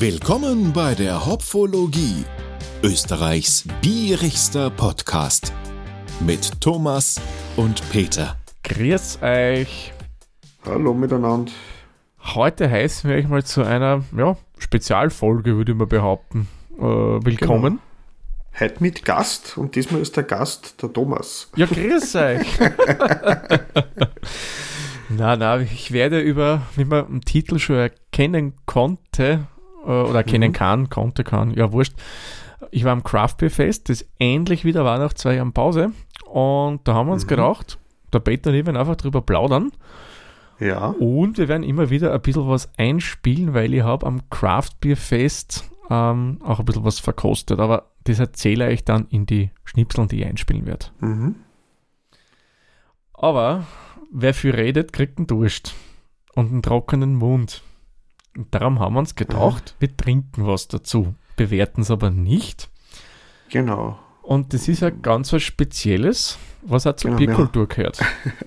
Willkommen bei der Hopfologie, Österreichs bierigster Podcast mit Thomas und Peter. Grüß euch. Hallo miteinander. Heute heißen wir euch mal zu einer ja, Spezialfolge, würde ich mal behaupten. Äh, willkommen. Genau. Heute mit Gast und diesmal ist der Gast der Thomas. Ja, grüß euch. na, na, ich werde über, wie man im Titel schon erkennen konnte, oder erkennen mhm. kann, konnte, kann, ja, wurscht. Ich war am Craft Beer Fest, das endlich wieder war nach zwei Jahren Pause. Und da haben wir uns mhm. gedacht, der Peter und ich werden einfach drüber plaudern. Ja. Und wir werden immer wieder ein bisschen was einspielen, weil ich habe am Craft Beer Fest ähm, auch ein bisschen was verkostet. Aber das erzähle ich dann in die Schnipseln, die ich einspielen werde. Mhm. Aber wer viel redet, kriegt einen Durst und einen trockenen Mund. Und darum haben wir uns gedacht, wir trinken was dazu, bewerten es aber nicht. Genau. Und das ist ja ganz was Spezielles, was auch zur genau, Bierkultur gehört.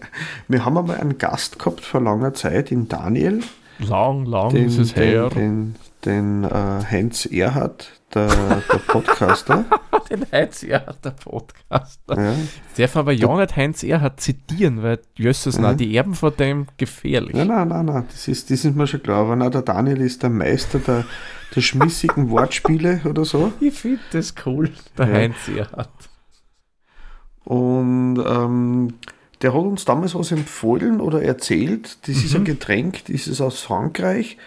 Wir haben einmal einen Gast gehabt vor langer Zeit, in Daniel. Lang, lang den, ist es her. Den, den, den uh, Heinz Erhard, der, der Podcaster. den Heinz Erhard, der Podcaster. Ja. Darf aber ja nicht Heinz Erhard zitieren, weil Jösses, ja. die Erben von dem gefährlich. Nein, nein, nein, nein, das ist, das ist mir schon klar. Aber nein, der Daniel ist der Meister der, der schmissigen Wortspiele oder so. Ich finde das cool, der ja. Heinz Erhard. Und ähm, der hat uns damals was empfohlen oder erzählt. Das mhm. ist ein mhm. Getränk, das ist aus Frankreich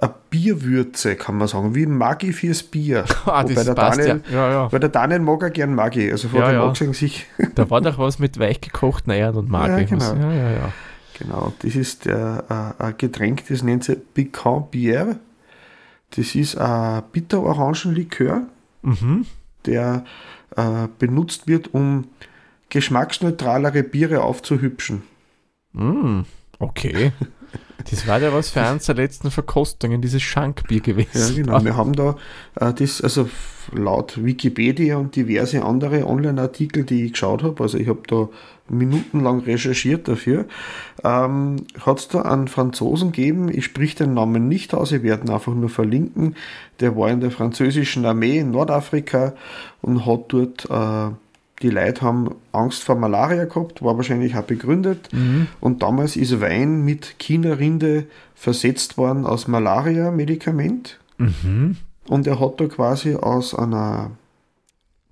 eine Bierwürze, kann man sagen, wie Maggi fürs Bier. Ah, das der passt Daniel, ja. Ja, ja. Weil der Daniel mag ja gern Maggi, also von ja, dem ja. sich. da war doch was mit weichgekochten Eiern und Maggi. Ja, genau. Ja, ja, ja. Genau, das ist der, äh, ein Getränk, das nennt sich Piquant Bière. Das ist ein Bitter-Orangenlikör, mhm. der äh, benutzt wird, um geschmacksneutralere Biere aufzuhübschen. Mm, okay. Das war ja was für eins der letzten Verkostungen, dieses Schankbier gewesen. Ja, genau. Wir haben da äh, das, also laut Wikipedia und diverse andere Online-Artikel, die ich geschaut habe, also ich habe da minutenlang recherchiert dafür, ähm, hat es da einen Franzosen gegeben, ich sprich den Namen nicht aus, ich werde ihn einfach nur verlinken, der war in der französischen Armee in Nordafrika und hat dort äh, die Leute haben Angst vor Malaria gehabt, war wahrscheinlich auch begründet. Mhm. Und damals ist Wein mit China-Rinde versetzt worden als Malaria-Medikament. Mhm. Und er hat da quasi aus einer,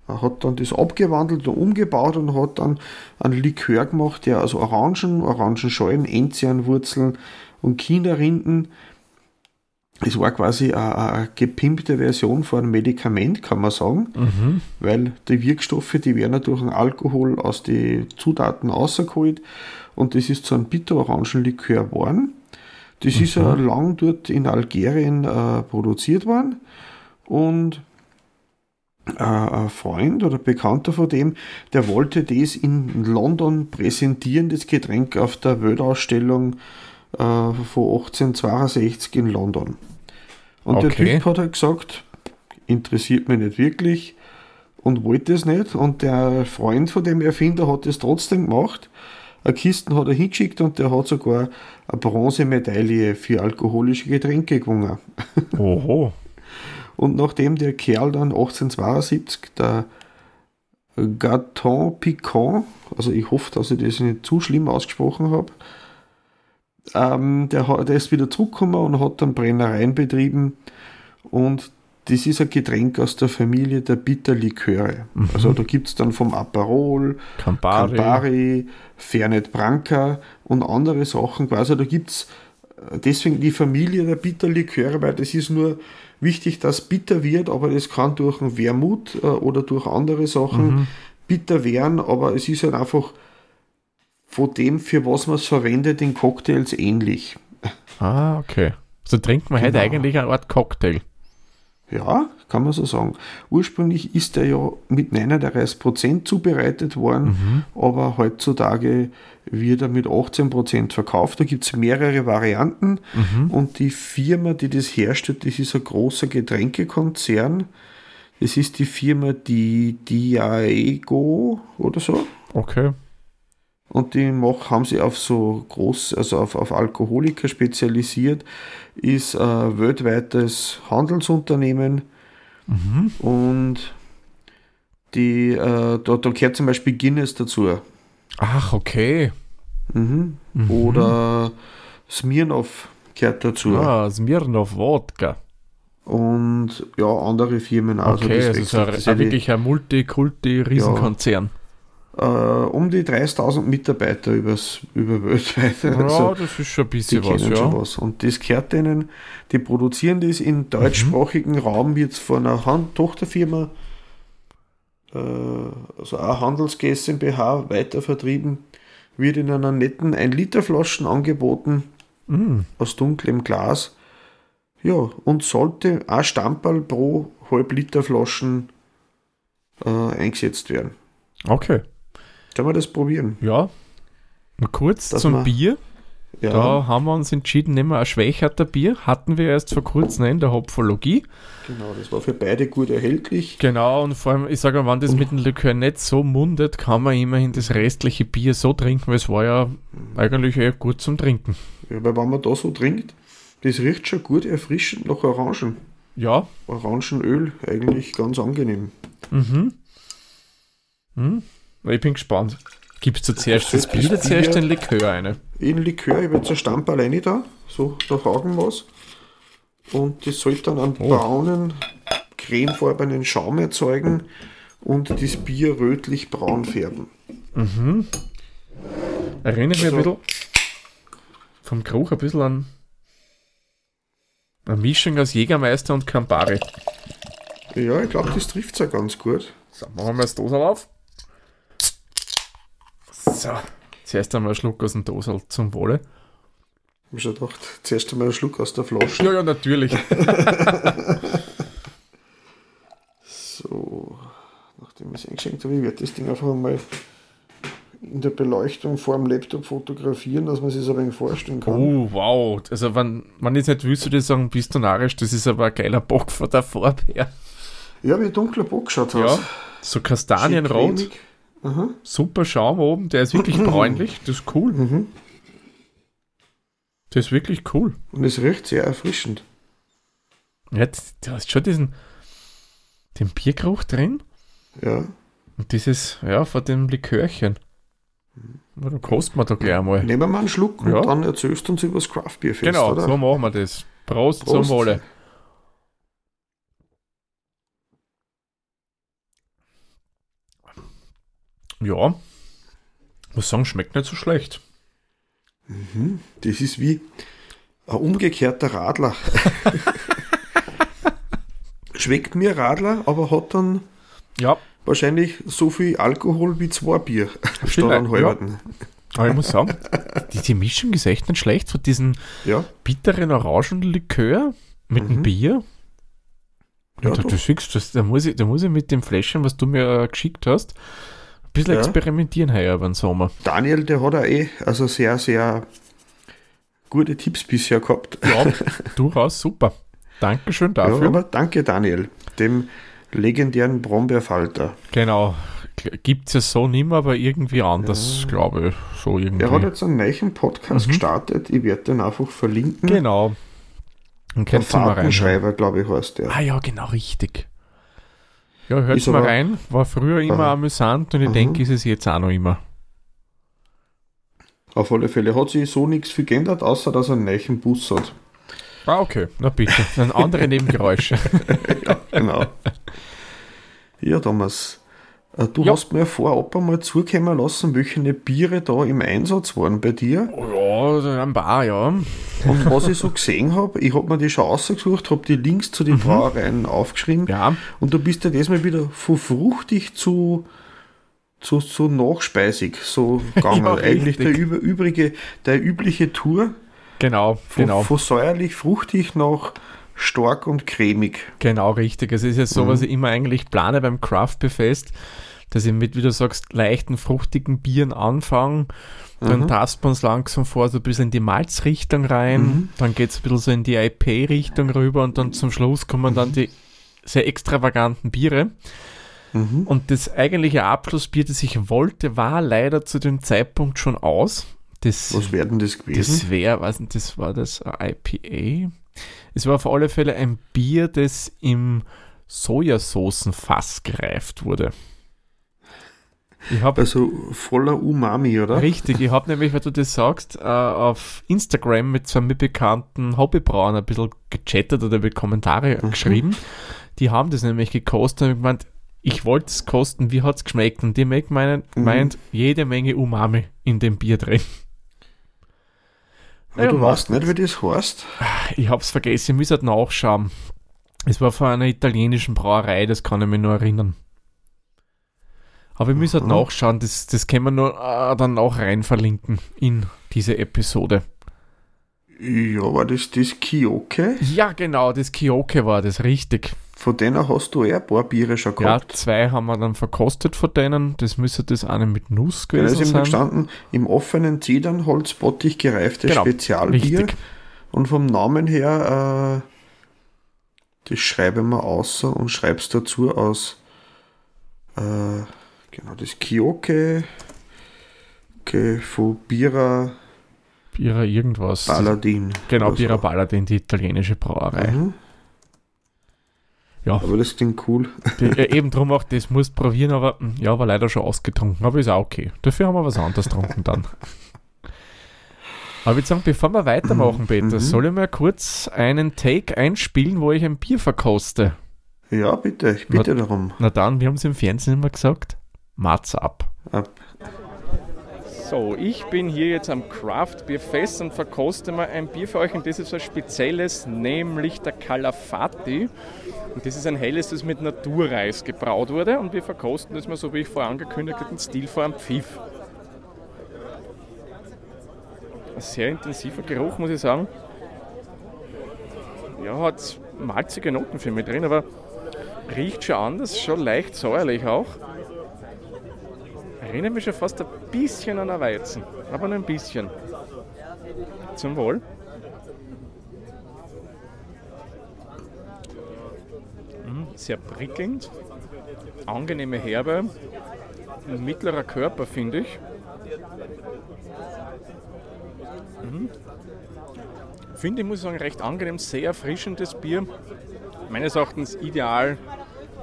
er hat dann das abgewandelt und umgebaut und hat dann einen Likör gemacht, der aus Orangen, Orangenschalen, Enzianwurzeln und China-Rinden es war quasi eine, eine gepimpte Version von einem Medikament, kann man sagen, mhm. weil die Wirkstoffe, die werden durch den Alkohol aus den Zutaten rausgeholt und das ist so ein bitter-Orangenlikör geworden. Das mhm. ist ja lang dort in Algerien äh, produziert worden und äh, ein Freund oder Bekannter von dem, der wollte das in London präsentieren, das Getränk auf der Weltausstellung äh, von 1862 in London. Und okay. der Typ hat halt gesagt, interessiert mich nicht wirklich und wollte es nicht. Und der Freund von dem Erfinder hat es trotzdem gemacht. Eine Kisten hat er hingeschickt und der hat sogar eine Bronzemedaille für alkoholische Getränke gewonnen. Oho. und nachdem der Kerl dann 1872, der Gaton Piquant, also ich hoffe, dass ich das nicht zu schlimm ausgesprochen habe, ähm, der, der ist wieder zurückgekommen und hat dann Brennereien betrieben. Und das ist ein Getränk aus der Familie der Bitterliköre. Mhm. Also da gibt es dann vom Aperol, Campari, Campari Fernet Branca und andere Sachen quasi. Da gibt es äh, deswegen die Familie der Bitterliköre, weil das ist nur wichtig, dass bitter wird, aber das kann durch einen Wermut äh, oder durch andere Sachen mhm. bitter werden, aber es ist halt einfach von dem, für was man es verwendet, in Cocktails ähnlich. Ah, okay. So trinkt man genau. heute eigentlich eine Art Cocktail. Ja, kann man so sagen. Ursprünglich ist er ja mit 39% zubereitet worden, mhm. aber heutzutage wird er mit 18% verkauft. Da gibt es mehrere Varianten mhm. und die Firma, die das herstellt, das ist ein großer Getränkekonzern. Das ist die Firma die Diageo oder so. Okay. Und die mach, haben sie auf so groß, also auf, auf Alkoholiker spezialisiert, ist ein weltweites Handelsunternehmen und die, äh, da, da gehört zum Beispiel Guinness dazu. Ach, okay. Mhm. Oder Smirnoff gehört dazu. Ah, Smirnoff Wodka. Und ja, andere Firmen auch. Okay, das also so ein, wechselt. Das ist wirklich ein Multikulti-Riesenkonzern. Äh, um die 30.000 Mitarbeiter übers, über weltweit. Ja, Also, das ist schon ein die bisschen was, kennen ja. schon was. Und das gehört denen, die produzieren das im deutschsprachigen Mhm. Raum, wird von einer Hand Tochterfirma, äh, also auch Handels GmbH, weiter vertrieben, wird in einer netten 1-Liter-Flaschen angeboten, Mm, aus dunklem Glas. Ja, und sollte ein Stamperl pro Halb-Liter Flaschen äh, eingesetzt werden. okay, Sollen wir das probieren? ja. Und kurz Dass zum Bier. Ja, Da haben wir uns entschieden, nehmen wir ein schwächerter Bier. Hatten wir erst vor kurzem in der Hopfologie. genau, das war für beide gut erhältlich. Genau, und vor allem, ich sage mal, wenn das mit dem Likör nicht so mundet, kann man immerhin das restliche Bier so trinken, weil es war ja eigentlich eher gut zum Trinken. Ja, weil wenn man da so trinkt, das riecht schon gut erfrischend nach Orangen. Ja, Orangenöl, eigentlich ganz angenehm. mhm. Hm. Ich bin gespannt. Gibst du zuerst das das Bier oder Bier- zuerst den Likör eine? In Likör, ich habe jetzt ein Stamp alleine da, so, da fragen was. Und das sollte dann einen Oh. braunen, cremefarbenen Schaum erzeugen und das Bier rötlich-braun färben. Erinnert mich ein So. bisschen vom Geruch ein bisschen an eine Mischung aus Jägermeister und Campari. Ja, ich glaube, das trifft es ja ganz gut. So, machen wir das Dosal auf. So, zuerst einmal einen Schluck aus dem Dosal zum Wohle. Ich habe schon gedacht, zuerst einmal einen Schluck aus der Flasche. Ja, ja, natürlich. So, nachdem ich es eingeschenkt habe, ich werde das Ding einfach mal in der Beleuchtung vor dem Laptop fotografieren, dass man sich so ein wenig vorstellen kann. Oh, wow. Also, wenn, wenn ich jetzt nicht wüsste, würde ich sagen, bist du narrisch, das ist aber ein geiler Bock von der Farbe her. Ja, wie dunkler Bock schaut Ja, aus. so kastanienrot, cremig. Aha. super Schaum oben, der ist wirklich bräunlich, das ist cool. Mhm. Das ist wirklich cool. Und es riecht sehr erfrischend. Jetzt, du hast schon diesen den Biergeruch drin Ja. und dieses, ja, von dem Likörchen. Na, dann kosten wir da gleich einmal. Nehmen wir mal einen Schluck und Ja. dann erzählst du uns über das Craftbierfest, Genau, oder? so machen wir das. Prost, Prost. zum Wohle. Ja, muss sagen, schmeckt nicht so schlecht. Das ist wie ein umgekehrter Radler. Schmeckt mir Radler, aber hat dann Ja, wahrscheinlich so viel Alkohol wie zwei Bier. Statt halberten. aber ich muss sagen, die, die Mischung ist echt nicht schlecht von diesem Ja. bitteren Orangenlikör mit dem Mhm. Bier. Ja, du, du siehst, das, da, muss ich, da muss ich mit dem Fläschchen, was du mir äh, geschickt hast, bisschen Ja. experimentieren heuer über den Sommer. Daniel, der hat auch eh also sehr, sehr gute Tipps bisher gehabt. Ja, durchaus super. Dankeschön Ja, dafür. aber danke Daniel, dem legendären Brombeerfalter. genau. Gibt es ja so nicht mehr, aber irgendwie anders, glaube ich. So irgendwie. Er hat jetzt einen neuen Podcast Mhm. gestartet, ich werde den einfach verlinken. genau. Und könnt mal rein. Fahrtenschreiber, glaube ich, heißt der. Ah ja, genau, richtig. Ja, hört mal aber- rein. War früher immer Aha. amüsant und ich Aha. denke, ist es jetzt auch noch immer. Auf alle Fälle hat sich so nichts viel geändert, außer dass er einen neuen Bus hat. Ah, okay. Na bitte. Dann andere Nebengeräusche. Ja, genau. ja, Thomas, du Ja. hast mir vorab einmal zukommen lassen, welche Biere da im Einsatz waren bei dir. Oh ja, ein paar, ja. Und was ich so gesehen habe, ich habe mir die schon ausgesucht, habe die Links zu den Brauereien aufgeschrieben. Mhm. Ja, Und du bist ja diesmal wieder von fruchtig zu, zu, zu nachspeisig so gegangen. Ja, Eigentlich der, über, übrige, der übliche Tour genau, von, genau. von säuerlich fruchtig nach stark und cremig. Genau, richtig. Es ist ja so, Mhm. was ich immer eigentlich plane beim Craft Beer Fest, dass ich mit, wie du sagst, leichten, fruchtigen Bieren anfange. Dann Mhm. tastet man es langsam vor, so ein bisschen in die Malzrichtung rein. Mhm. Dann geht es ein bisschen so in die IP-Richtung rüber und dann zum Schluss kommen dann die sehr extravaganten Biere. Mhm. Und das eigentliche Abschlussbier, das ich wollte, war leider zu dem Zeitpunkt schon aus. Das, Was wäre denn das gewesen? das wäre, was nicht, das war das ein IPA. Es war auf alle Fälle ein Bier, das im Sojasoßenfass gereift wurde. Ich habe also voller Umami, oder? Richtig, ich habe nämlich, weil du das sagst, äh, auf Instagram mit so einem bekannten Hobbybrauen ein bisschen gechattet oder mit Kommentare Mhm. geschrieben. Die haben das nämlich gekostet und ich gemeint, ich wollte es kosten, wie hat es geschmeckt? Und die Mac meinen, Mhm. meint, jede Menge Umami in dem Bier drin. Aber du Ja, weißt nicht, wie das heißt. Ich habe es vergessen, ich muss halt nachschauen. Es war von einer italienischen Brauerei, das kann ich mich nur erinnern. Aber ich muss halt Mhm. nachschauen, das, das können wir nur äh, dann auch rein verlinken in diese Episode. Ja, war das das Kioke? Ja, genau, das Kioke war das, richtig. Von denen hast du eh ein paar Biere schon Ja, gehabt. zwei haben wir dann verkostet von denen. Das müsste das eine mit Nuss Ja, da ist gewesen eben sein. gestanden, im offenen Zedernholzbottich gereiftes Genau, Spezialbier. Richtig. Und vom Namen her, äh, das schreibe ich mal außer und schreib's dazu aus, äh, genau, das Kioke, okay, von Bira Bira irgendwas. Paladin. genau, Bira so. Paladin, die italienische Brauerei. Mhm. Ja, Aber das klingt cool. die, äh, eben drum auch, das musst probieren, aber hm, ja, war leider schon ausgetrunken. Aber ist auch okay. Dafür haben wir was anderes getrunken dann. Aber ich würde sagen, bevor wir weitermachen, Peter, Mhm. soll ich mal kurz einen Take einspielen, wo ich ein Bier verkoste? Ja, bitte, ich bitte darum. Na dann, wir haben es im Fernsehen immer gesagt, Mats ab. Ab. So, ich bin hier jetzt am Craft Beer Fest und verkoste mal ein Bier für euch und das ist was Spezielles, nämlich der Calafati. Und das ist ein helles, das mit Naturreis gebraut wurde und wir verkosten das mal so, wie ich vorher angekündigt habe, in Stil vor einem Pfiff. Ein sehr intensiver Geruch, muss ich sagen. Ja, hat malzige Noten für mich drin, aber riecht schon anders, schon leicht säuerlich auch. Erinnert mich schon fast ein bisschen an ein Weizen, aber nur ein bisschen. Zum Wohl. Mm, Sehr prickelnd, angenehme Herbe, mittlerer Körper, finde ich. Mhm. Finde ich, muss ich sagen, recht angenehm, sehr erfrischendes Bier. Meines Erachtens ideal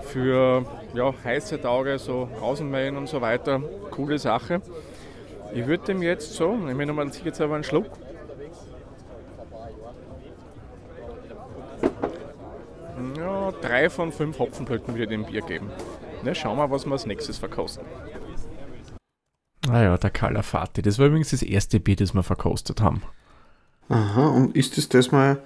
für ja, heiße Tage, so Außenmähen und so weiter. Coole Sache. Ich würde dem jetzt so, nehme ich nochmal jetzt aber einen Schluck. Ja, drei von fünf Hopfenblüten würde ich dem Bier geben. Ne, schauen wir, was wir als nächstes verkosten. Naja, der Calafati. Das war übrigens das erste Bier, das wir verkostet haben. Aha, und ist es das mal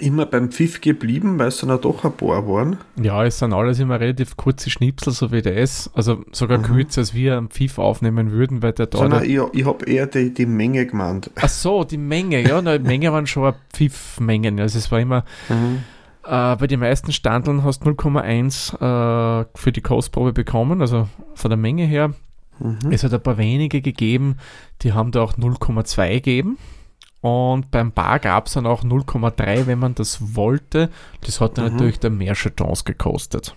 immer beim Pfiff geblieben, weil es dann auch doch ein paar waren? Ja, es sind alles immer relativ kurze Schnipsel, so wie das. Also sogar Mhm. kürzer, als wir am Pfiff aufnehmen würden, weil der da. Sondern ich, ich habe eher die, die Menge gemeint. Ach so, die Menge, ja, na, die Menge waren schon Pfiffmengen. Also es war immer, Mhm. äh, bei den meisten Standeln hast du 0,1 äh, für die Kostprobe bekommen, also von der Menge her. Mhm. Es hat ein paar wenige gegeben, die haben da auch 0,2 gegeben. Und beim Bar gab es dann auch 0,3, wenn man das wollte. Das hat dann Mhm. natürlich dann mehr Chatons gekostet.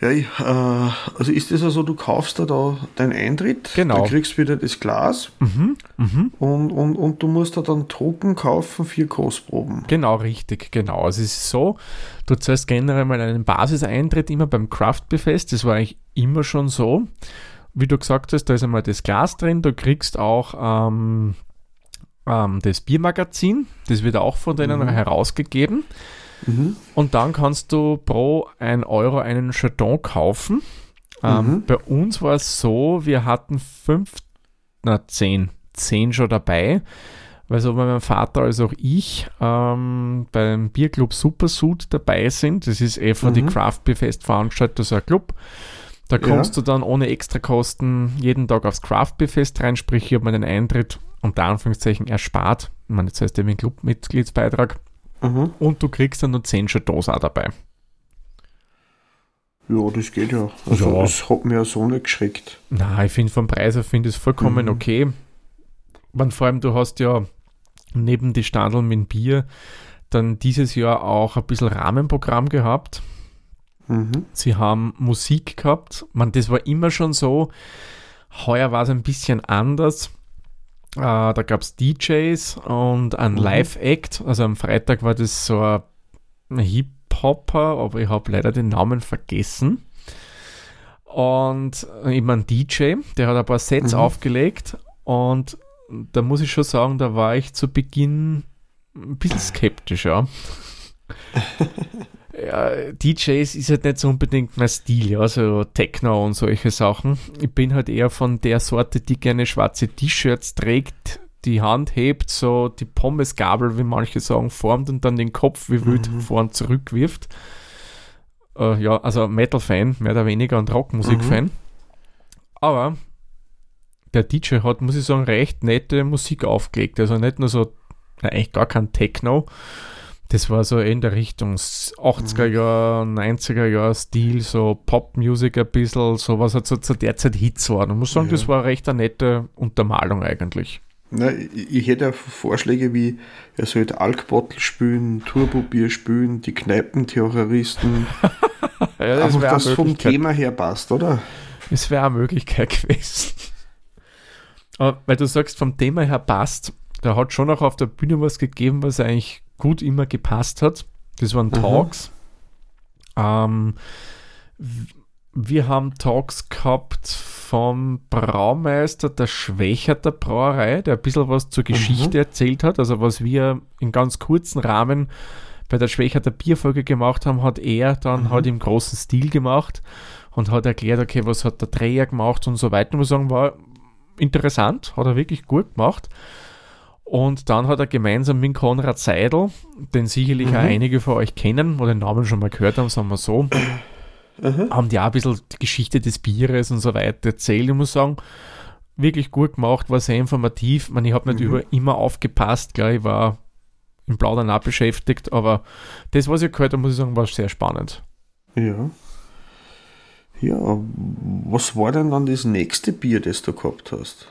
Ja, ich, äh, also ist das also, du kaufst da, da deinen Eintritt, Genau. du kriegst wieder das Glas Mhm, mhm. und, und, und du musst da dann Drucken kaufen für Kostproben. Genau, richtig, genau. Also es ist so, du zahlst generell mal einen Basiseintritt immer beim Craft Beer Fest. Das war eigentlich immer schon so. Wie du gesagt hast, da ist einmal das Glas drin, du kriegst auch ähm, ähm, das Biermagazin, das wird auch von denen Mhm. herausgegeben. Mhm. Und dann kannst du pro 1 Euro einen Chaton kaufen. Ähm, Mhm. Bei uns war es so, wir hatten fünf, na zehn, zehn schon dabei, weil sowohl mein Vater als auch ich ähm, beim Bierclub Supersuit dabei sind. Das ist eh von die Mhm. Craft Beer Fest veranstaltet, so ein Club. Da Ja. kommst du dann ohne Extrakosten jeden Tag aufs Craft Beer Fest rein, sprich, ich habe mir den Eintritt unter Anführungszeichen erspart. Ich meine, das heißt eben ein Clubmitgliedsbeitrag. Mhm. Und du kriegst dann nur 10 Chatons auch dabei. Ja, das geht ja. Also Ja. das hat mir ja so nicht geschreckt. Na, ich finde vom Preis her finde ich es vollkommen Mhm. okay. Man, vor allem, du hast ja neben die Standeln mit dem Bier dann dieses Jahr auch ein bisschen Rahmenprogramm gehabt. Mhm. Sie haben Musik gehabt. Man, das war immer schon so. Heuer war es ein bisschen anders. Äh, da gab es DJs und ein mhm. Live-Act. Also am Freitag war das so ein Hip-Hopper, aber ich habe leider den Namen vergessen. Und eben ein DJ, der hat ein paar Sets mhm. aufgelegt und da muss ich schon sagen, da war ich zu Beginn ein bisschen skeptisch, ja. DJs ist halt nicht so unbedingt mein Stil, ja, so Techno und solche Sachen. Ich bin halt eher von der Sorte, die gerne schwarze T-Shirts trägt, die Hand hebt, so die Pommesgabel, wie manche sagen, formt und dann den Kopf wie wild mhm. vor und zurück wirft. Äh, ja, also Metal-Fan, mehr oder weniger und Rockmusik-Fan. Mhm. Aber der DJ hat, muss ich sagen, recht nette Musik aufgelegt. Also nicht nur so, eigentlich gar kein Techno. Das war so in der Richtung 80er Jahre, 90er Jahre Stil, so Pop-Music ein bisschen, so was halt so zu der Zeit Hits waren. Ich muss sagen, ja. das war recht eine nette Untermalung eigentlich. Na, ich, hätte Vorschläge wie, er sollte Alkbottle spülen, Turbobier spülen, die Kneipenterroristen. ja, das Einfach, das vom Thema her passt, oder? Das wäre eine Möglichkeit gewesen. Aber weil du sagst, vom Thema her passt, da hat schon auch auf der Bühne was gegeben, was eigentlich gut immer gepasst hat. Das waren Talks. Ähm, wir haben Talks gehabt vom Braumeister der Schwächerter Brauerei, der ein bisschen was zur Geschichte mhm. erzählt hat. Also was wir in ganz kurzen Rahmen bei der Schwächerter Bierfolge gemacht haben, hat er dann mhm. halt im großen Stil gemacht und hat erklärt, okay, was hat der Dreher gemacht und so weiter. Ich muss sagen, war interessant, hat er wirklich gut gemacht. Und dann hat er gemeinsam mit Konrad Seidel, den sicherlich mhm. auch einige von euch kennen oder den Namen schon mal gehört haben, sagen wir so, mhm. haben die auch ein bisschen die Geschichte des Bieres und so weiter erzählt. Ich muss sagen, wirklich gut gemacht, war sehr informativ. Ich, ich habe nicht mhm. über immer aufgepasst, gell, ich war im Plaudern auch beschäftigt, aber das, was ich gehört habe, muss ich sagen, war sehr spannend. Ja. Ja, was war denn dann das nächste Bier, das du gehabt hast?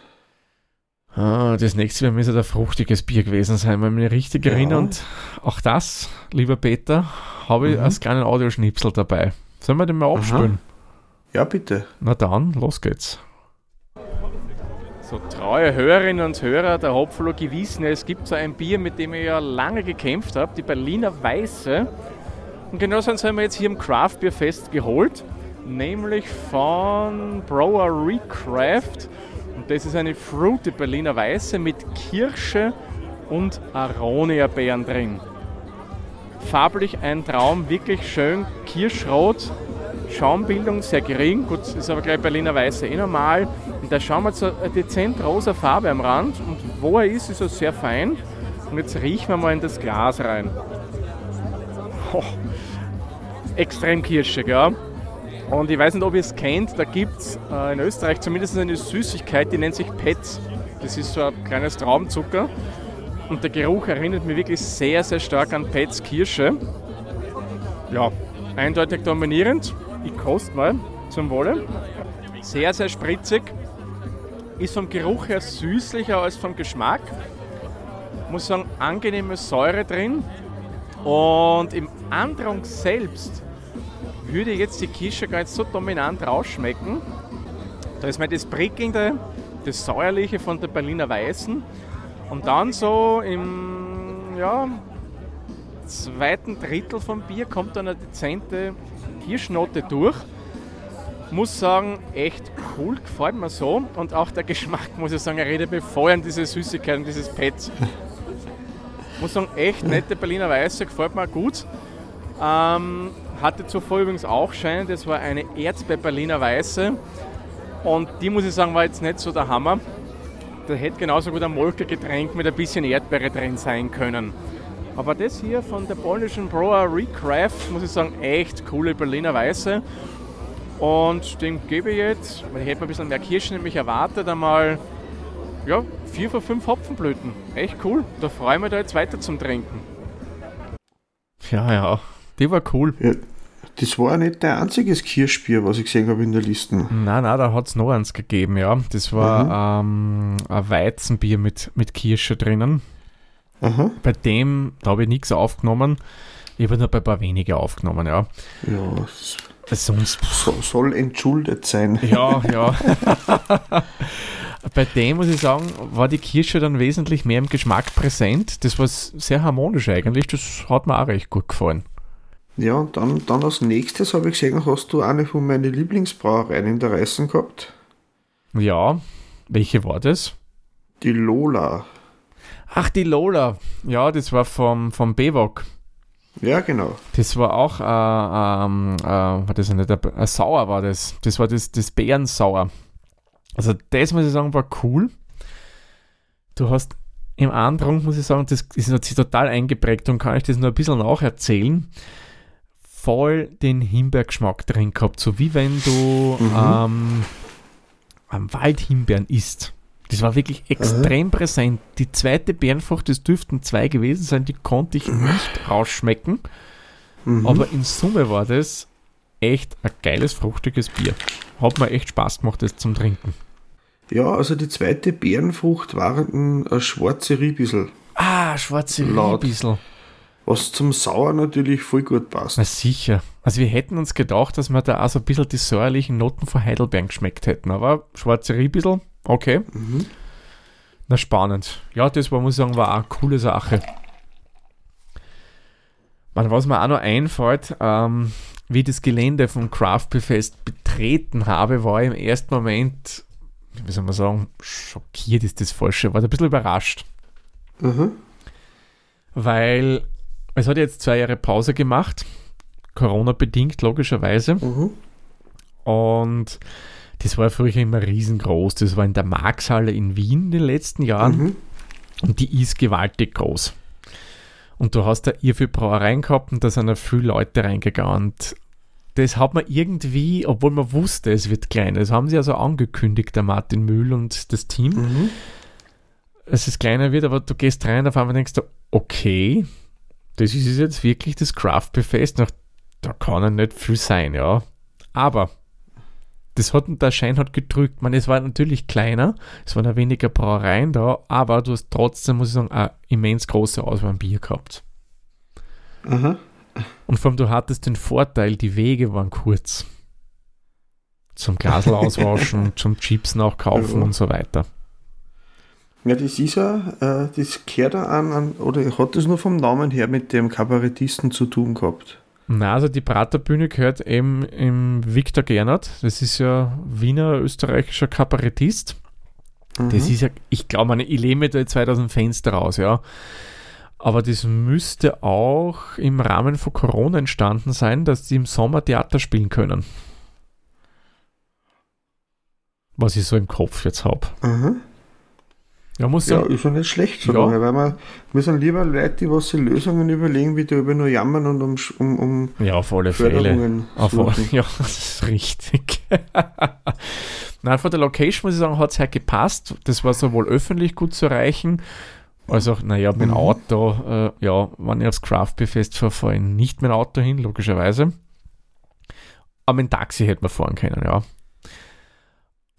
Ah, das nächste Mal müsste ein fruchtiges Bier gewesen sein, wenn ich mich richtig ja. erinnere. Und auch das, lieber Peter, habe ich mhm. als kleinen Audioschnipsel dabei. Sollen wir den mal abspielen? Ja, bitte. Na dann, los geht's. So treue Hörerinnen und Hörer der Hopfologie wissen, es gibt so ein Bier, mit dem ich ja lange gekämpft habe, die Berliner Weiße. Und genau so haben wir jetzt hier im Craft Beer Fest geholt, nämlich von Brewery Craft. Und das ist eine Fruity Berliner Weiße mit Kirsche und Aronia-Beeren drin. Farblich ein Traum, wirklich schön kirschrot, Schaumbildung sehr gering, gut, ist aber gleich Berliner Weiße eh normal. Und der Schaum hat so eine dezent rosa Farbe am Rand und wo er ist, ist er sehr fein. Und jetzt riechen wir mal in das Glas rein. Oh, extrem kirschig, ja. Und ich weiß nicht, ob ihr es kennt, da gibt es äh, in Österreich zumindest eine Süßigkeit, die nennt sich Petz. Das ist so ein kleines Traumzucker. Und der Geruch erinnert mich wirklich sehr, sehr stark an Petz Kirsche. Ja, eindeutig dominierend. Ich koste mal zum Wohle. Sehr, sehr spritzig. Ist vom Geruch her süßlicher als vom Geschmack. Muss sagen, angenehme Säure drin. Und im Andrang selbst würde jetzt die Kirsche gar nicht so dominant rausschmecken. Da ist mal das Prickelnde, das Säuerliche von der Berliner Weißen. Und dann so im ja, zweiten Drittel vom Bier kommt dann eine dezente Kirschnote durch. Muss sagen, echt cool, gefällt mir so. Und auch der Geschmack, muss ich sagen, er redet an diese Süßigkeit und dieses Pet. muss sagen, echt nette Berliner Weiße, gefällt mir gut. Ähm, hatte zuvor übrigens auch Schein, das war eine Erzberliner Weiße. Und die muss ich sagen, war jetzt nicht so der Hammer. Da hätte genauso gut ein Molkegetränk mit ein bisschen Erdbeere drin sein können. Aber das hier von der polnischen Brewery Craft, muss ich sagen, echt coole Berliner Weiße. Und dem gebe ich jetzt, ich hätte ein bisschen mehr Kirschen nämlich erwartet, einmal ja, vier von fünf Hopfenblüten. Echt cool. Da freue ich mich da jetzt weiter zum Trinken. Ja, ja, die war cool. Ja, das war nicht dein einziges Kirschbier, was ich gesehen habe in der Liste. Nein, nein, da hat es noch eins gegeben, ja. Das war mhm. ähm, ein Weizenbier mit, mit Kirsche drinnen. Aha. Bei dem, da habe ich nichts aufgenommen. Ich habe nur bei ein paar wenige aufgenommen, ja. Ja, Sonst. So, soll entschuldet sein. Ja, ja. bei dem muss ich sagen, war die Kirsche dann wesentlich mehr im Geschmack präsent. Das war sehr harmonisch eigentlich. Das hat mir auch recht gut gefallen. Ja, und dann, dann als nächstes habe ich gesehen, hast du eine von meinen Lieblingsbrauereien in der Reißen gehabt. Ja, welche war das? Die Lola. Ach, die Lola. Ja, das war vom, vom Bewok. Ja, genau. Das war auch, äh, ähm, äh, war das nicht, ein Sauer war das. Das war das, das Bärensauer. Also das muss ich sagen, war cool. Du hast im Andrang, muss ich sagen, das ist natürlich total eingeprägt und kann ich das nur ein bisschen nacherzählen. Voll den Himbeergeschmack drin gehabt, so wie wenn du mhm. ähm, am Waldhimbeeren isst. Das war wirklich extrem Aha. präsent. Die zweite Bärenfrucht, das dürften zwei gewesen sein, die konnte ich nicht rausschmecken. Mhm. Aber in Summe war das echt ein geiles, fruchtiges Bier. Hat mir echt Spaß gemacht, das zum Trinken. Ja, also die zweite Bärenfrucht war ein, ein schwarze Riebissel. Ah, schwarze Riebissel. Was zum Sauer natürlich voll gut passt. Na sicher. Also wir hätten uns gedacht, dass wir da auch so ein bisschen die säuerlichen Noten von Heidelberg geschmeckt hätten. Aber schwarze Riebissel, okay. Mhm. Na spannend. Ja, das war, muss ich sagen, war auch eine coole Sache. Man, was mir auch noch einfällt, ähm, wie das Gelände vom Craft Beer Fest betreten habe, war im ersten Moment, wie soll man sagen, schockiert ist das falsche, war ein bisschen überrascht. Mhm. Weil es hat jetzt zwei Jahre Pause gemacht, Corona-bedingt logischerweise. Mhm. Und das war früher immer riesengroß. Das war in der Markshalle in Wien in den letzten Jahren. Mhm. Und die ist gewaltig groß. Und du hast da ihr viel Brauereien gehabt und da sind da viele Leute reingegangen. Und das hat man irgendwie, obwohl man wusste, es wird klein. Das haben sie also angekündigt, der Martin Mühl und das Team. Mhm. Dass es kleiner wird, aber du gehst rein, auf einmal denkst du, okay, das ist jetzt wirklich das Craft Fest. Da kann ja nicht viel sein, ja. Aber das hat, der Schein hat gedrückt. Man, es war natürlich kleiner, es waren weniger Brauereien da, aber du hast trotzdem, muss ich sagen, eine immens große Auswahl an Bier gehabt. Aha. Und vor allem, du hattest den Vorteil, die Wege waren kurz. Zum Glasl auswaschen, zum Chips nachkaufen ja. und so weiter. Ja, das ist ja, äh, das kehrt an, an, oder hat das nur vom Namen her mit dem Kabarettisten zu tun gehabt? Na, also die Praterbühne gehört eben im Viktor Gernert. Das ist ja Wiener österreichischer Kabarettist. Mhm. Das ist ja, ich glaube, ich lehne mir da 2000 Fenster raus, ja. Aber das müsste auch im Rahmen von Corona entstanden sein, dass die im Sommer Theater spielen können. Was ich so im Kopf jetzt habe. Mhm. Ja, muss ja, ist ja nicht schlecht so ja. lange, weil wir, sind lieber Leute, die was sie Lösungen überlegen, wie darüber nur jammern und um, um, um ja, auf alle Fälle. Auf alle, ja, das ist richtig. Nein, von der Location muss ich sagen, hat es halt gepasst. Das war sowohl öffentlich gut zu erreichen, als auch, naja, mit dem mhm. Auto, äh, ja, wenn ich aufs Craft Beer Fest fahre, fahre ich nicht dem Auto hin, logischerweise. Aber dem Taxi hätte man fahren können, ja.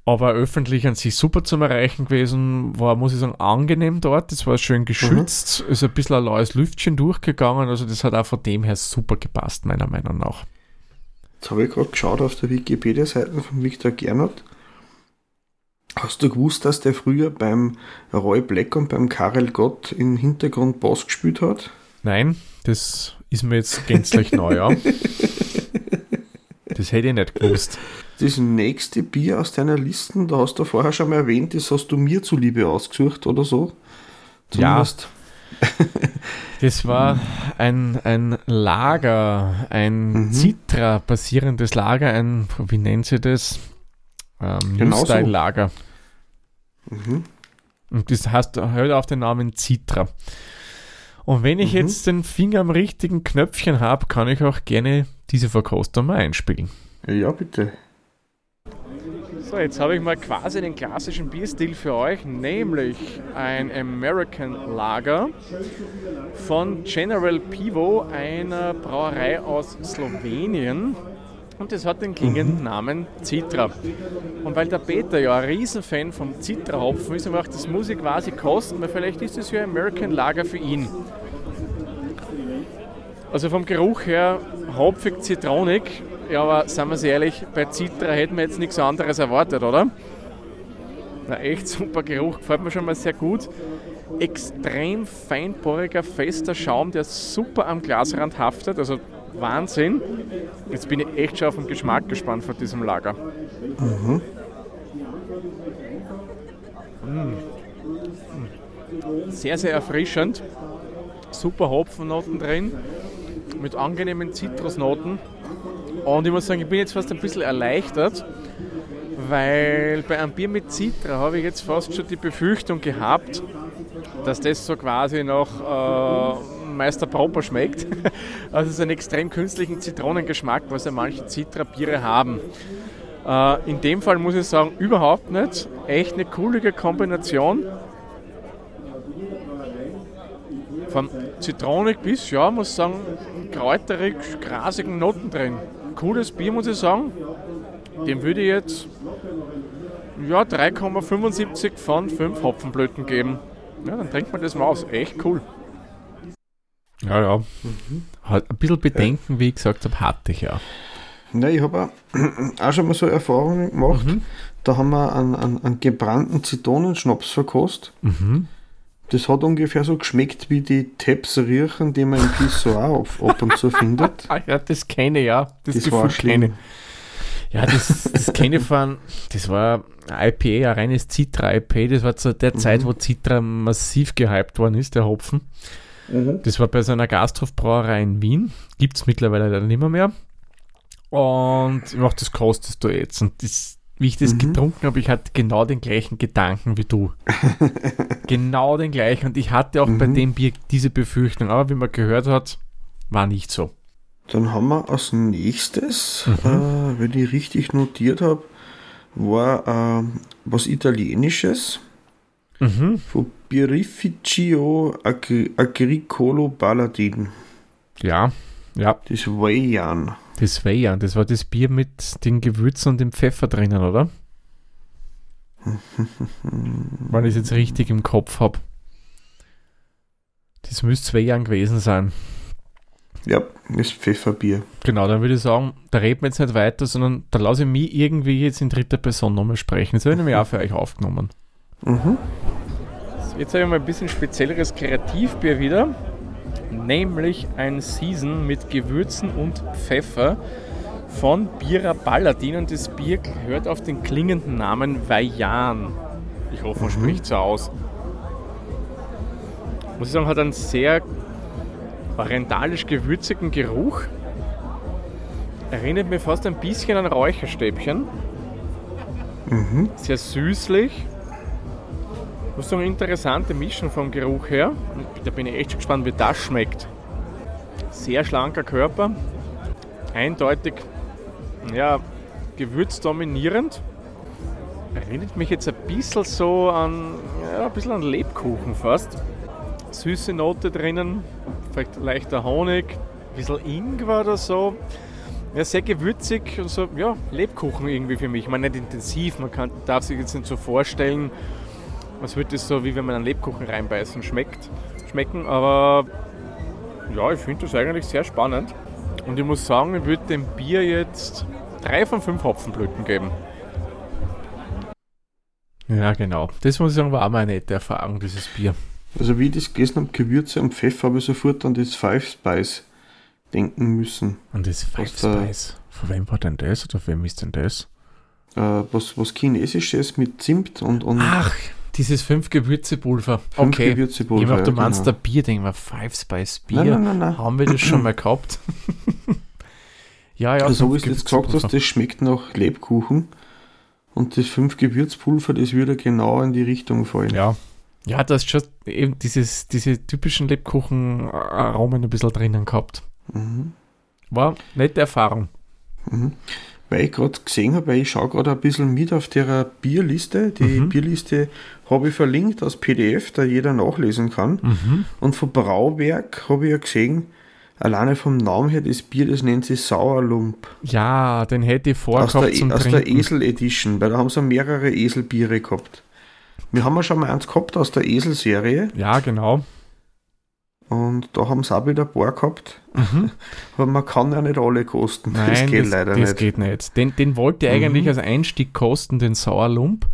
Aber öffentlich an sich super zum Erreichen gewesen, war, muss ich sagen, angenehm dort. Es war schön geschützt, mhm. ist ein bisschen ein laues Lüftchen durchgegangen, also das hat auch von dem her super gepasst, meiner Meinung nach. Jetzt habe ich gerade geschaut auf der Wikipedia-Seite von Viktor Gernot. Hast du gewusst, dass der früher beim Roy Black und beim Karel Gott im Hintergrund Boss gespielt hat? Nein, das ist mir jetzt gänzlich neu, ja. Das hätte ich nicht gewusst. Das nächste Bier aus deiner Liste, da hast du vorher schon mal erwähnt, das hast du mir zuliebe ausgesucht oder so. Zumindest. Ja. das war ein, ein Lager, ein mhm. Citra-basierendes Lager, ein, wie nennt sie das? Ähm, genau Style-Lager. Mhm. Und das heißt, hört auf den Namen Citra. Und wenn ich mhm. jetzt den Finger am richtigen Knöpfchen habe, kann ich auch gerne diese Verkostung mal einspielen. Ja, bitte. So, jetzt habe ich mal quasi den klassischen Bierstil für euch, nämlich ein American Lager von General Pivo, einer Brauerei aus Slowenien. Und das hat den klingenden mhm. Namen Citra. Und weil der Peter ja ein Riesenfan vom Citra-Hopfen ist, und das muss ich quasi kosten, weil vielleicht ist das ja ein American Lager für ihn. Also vom Geruch her hopfig, zitronig. Ja, aber seien wir ehrlich, bei Citra hätten wir jetzt nichts anderes erwartet, oder? Na, echt super Geruch, gefällt mir schon mal sehr gut. Extrem feinporiger, fester Schaum, der super am Glasrand haftet. Also Wahnsinn. Jetzt bin ich echt schon auf den Geschmack gespannt von diesem Lager. Mhm. Sehr, sehr erfrischend. Super Hopfennoten drin. Mit angenehmen Zitrusnoten. Und ich muss sagen, ich bin jetzt fast ein bisschen erleichtert, weil bei einem Bier mit Citra habe ich jetzt fast schon die Befürchtung gehabt, dass das so quasi nach äh, Meister Proper schmeckt. Also es ist ein extrem künstlichen Zitronengeschmack, was ja manche Citra-Biere haben. Äh, in dem Fall muss ich sagen, überhaupt nicht. Echt eine coole Kombination. Von Zitronik bis, ja, muss sagen, kräuterig, grasigen Noten drin. Cooles Bier, muss ich sagen. Dem würde ich jetzt ja, 3,75 von 5 Hopfenblüten geben. Ja, dann trinkt man das mal aus. Echt cool. Ja, ja. Mhm. Halt ein bisschen Bedenken, wie ich gesagt habe, hatte ich ja. Ne, ich habe auch, schon mal so Erfahrungen gemacht. Mhm. Da haben wir einen, einen, einen gebrannten Zitronenschnaps verkostet. Mhm. Das hat ungefähr so geschmeckt wie die Tepsriechen, die man im Pissoir ab, und zu findet. Ah ja, das kenne ich ja. Das, das war schlimm. Ja, das, das kenne ich von, das war IPA, ein reines Citra-IPA. Das war zu der mhm. Zeit, wo Citra massiv gehypt worden ist, der Hopfen. Mhm. Das war bei so einer Gasthofbrauerei in Wien. Gibt es mittlerweile leider nicht mehr. mehr. Und ich mach, das kostest du jetzt. Und das, wie ich das mhm. getrunken habe, ich hatte genau den gleichen Gedanken wie du. genau den gleichen. Und ich hatte auch mhm. bei dem Bier diese Befürchtung. Aber wie man gehört hat, war nicht so. Dann haben wir als nächstes, mhm. äh, wenn ich richtig notiert habe, war äh, was Italienisches. Mhm. Von Birrificio Agricolo Baladin. Ja, ja. Das Weyan. Das Weyan, das war das Bier mit den Gewürzen und dem Pfeffer drinnen, oder? Wenn ich es jetzt richtig im Kopf habe. Das müsste Weyan gewesen sein. Ja, das Pfefferbier. Genau, dann würde ich sagen, da reden wir jetzt nicht weiter, sondern da lasse ich mich irgendwie jetzt in dritter Person nochmal sprechen. Das habe ich nämlich auch für euch aufgenommen. Mhm. Jetzt habe ich mal ein bisschen spezielleres Kreativbier wieder, nämlich ein Season mit Gewürzen und Pfeffer von Bira Balladin und das Bier hört auf den klingenden Namen Vajan. Ich hoffe, man mhm. spricht so aus. Muss ich sagen, hat einen sehr orientalisch gewürzigen Geruch. Erinnert mich fast ein bisschen an Räucherstäbchen. Mhm. Sehr süßlich das ist so eine interessante Mischung vom Geruch her. Da bin ich echt gespannt, wie das schmeckt. Sehr schlanker Körper, eindeutig ja, gewürzdominierend. Erinnert mich jetzt ein bisschen so an, ja, ein bisschen an Lebkuchen fast. Süße Note drinnen, vielleicht leichter Honig, ein bisschen Ingwer oder so. Ja, sehr gewürzig und so, ja, Lebkuchen irgendwie für mich. Ich meine, nicht intensiv, man kann, darf sich jetzt nicht so vorstellen, was wird das so, wie wenn man einen Lebkuchen reinbeißen schmeckt, schmecken. Aber ja, ich finde das eigentlich sehr spannend. Und ich muss sagen, ich würde dem Bier jetzt drei von fünf Hopfenblüten geben. Ja, genau. Das muss ich sagen, war auch mal eine nette Erfahrung, dieses Bier. Also wie ich das gegessen habe, Gewürze und Pfeffer, habe ich sofort an das Five Spice denken müssen. An das Five Spice? Von wem war denn das oder von wem ist denn das? Äh, was, was Chinesisches mit Zimt und, und Ach, dieses fünf Gewürzepulver. Fünf okay. Gewürzepulver. Ich mach, du meinst genau. der Bier, denke mal, Five Spice Bier. Nein, nein, nein, Haben wir das schon mal gehabt? ja, ja. Also, so wie du jetzt gesagt hast, das schmeckt nach Lebkuchen. Und das fünf Gewürzpulver, das würde genau in die Richtung fallen. Ja. Ja, da hast schon eben dieses, diese typischen Lebkuchen-Aromen ein bisschen drinnen gehabt. Mhm. War nette Erfahrung. Mhm weil ich gerade gesehen habe, weil ich schaue gerade ein bisschen mit auf der Bierliste. Die mhm. Bierliste habe ich verlinkt als PDF, da jeder nachlesen kann. Mhm. Und von Brauwerk habe ich ja gesehen, alleine vom Namen her, das Bier, das nennt sich Sauerlump. Ja, den hätte ich vorgehabt aus der, zum Aus Trinken. der Esel Edition, weil da haben sie mehrere Eselbiere gehabt. Wir haben ja schon mal eins gehabt aus der Esel-Serie. Ja, genau. Und da haben sie auch wieder ein paar gehabt. Aber man kann ja nicht alle kosten. Mhm. Nein, das geht das, leider das nicht. geht nicht. Den, den wollte ich eigentlich als Einstieg kosten, den Sauerlump.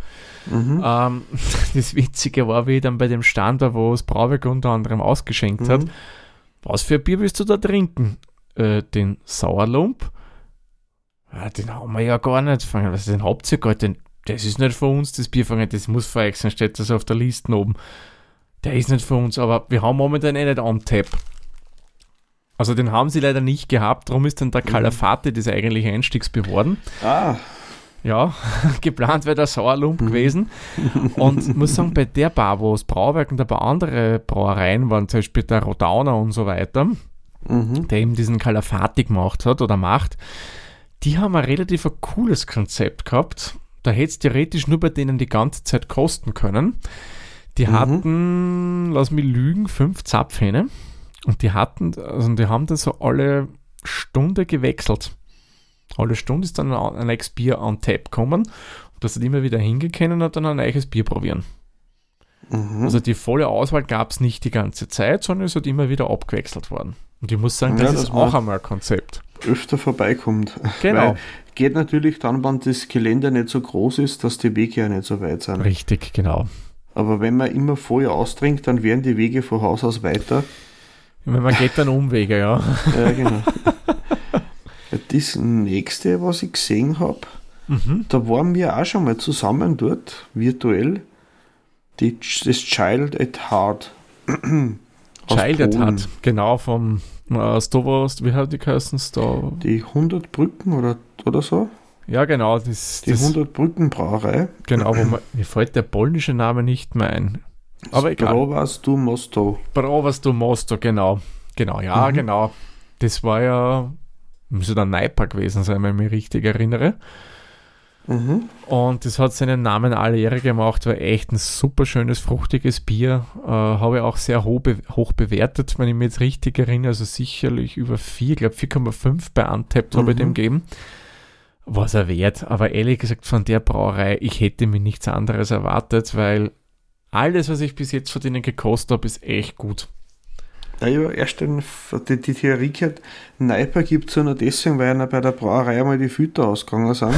Mhm. Ähm, das Witzige war, wie ich dann bei dem Stand war, wo es Brauwerk unter anderem ausgeschenkt hat. Mhm. Was für ein Bier willst du da trinken? Äh, den Sauerlump? Ja, den haben wir ja gar nicht. Fangen. Was, den habt ihr gar nicht? Den, das ist nicht für uns, das Bier. Fangen. Das muss für euch sein, steht das auf der Liste oben. Der ist nicht für uns, aber wir haben momentan eh nicht on tap. Also den haben sie leider nicht gehabt, darum ist dann der Calafate das eigentliche Einstiegsbier geworden. Ah, Ja, geplant wäre der Sauerlump gewesen. Und muss sagen, bei der Bar, wo das Brauwerk und ein paar andere Brauereien waren, zum Beispiel der Rodauner und so weiter, mhm. der eben diesen Calafati gemacht hat oder macht, die haben ein relativ ein cooles Konzept gehabt. Da hätte es theoretisch nur bei denen die ganze Zeit kosten können. Die Mhm. hatten, lass mich lügen, fünf Zapfhähne. Und die hatten, also die haben dann so alle Stunde gewechselt. Alle Stunde ist dann ein ein neues Bier on Tap gekommen. Und das hat immer wieder hingekommen und hat dann ein neues Bier probieren. Mhm. Also die volle Auswahl gab es nicht die ganze Zeit, sondern es hat immer wieder abgewechselt worden. Und ich muss sagen, Ja, das das ist auch einmal ein Konzept. öfter vorbeikommt. Genau. Weil geht natürlich dann, wenn das Gelände nicht so groß ist, dass die Wege ja nicht so weit sind. Richtig, genau. Aber wenn man immer vorher austrinkt, dann werden die Wege von Haus aus weiter. Meine, man geht dann Umwege, ja. Ja, genau. das nächste, was ich gesehen habe, Mhm. da waren wir auch schon mal zusammen dort, virtuell. Die, das Child at Heart. Child at. Heart, genau, vom äh, Stovos, wie hat die geheißen? Sto Die 100 Brücken oder, oder so. Ja, genau, das, Die das 100 Brücken Brauerei. genau, wo man, mir fällt der polnische Name nicht mehr ein. Aber egal. Brauwas du Mosto. Bravas du Mosto, genau. Genau, ja, Mhm. genau. Das war ja, müsste der Neiper gewesen sein, wenn ich mich richtig erinnere. Mhm. Und das hat seinen Namen alle Ehre gemacht, war echt ein super schönes, fruchtiges Bier. Äh, habe ich auch sehr hoch, be hoch bewertet, wenn ich mich jetzt richtig erinnere. Also sicherlich über 4, ich glaube 4,5 bei Untapped habe ich Mhm. dem gegeben. Was er wert. Aber ehrlich gesagt, von der Brauerei, ich hätte mir nichts anderes erwartet, weil alles, was ich bis jetzt von denen gekostet habe, ist echt gut. Ja, ich habe erst den, die, die Theorie gehört, Neiper gibt es ja nur deswegen, weil einer bei der Brauerei einmal die Filter ausgegangen sind.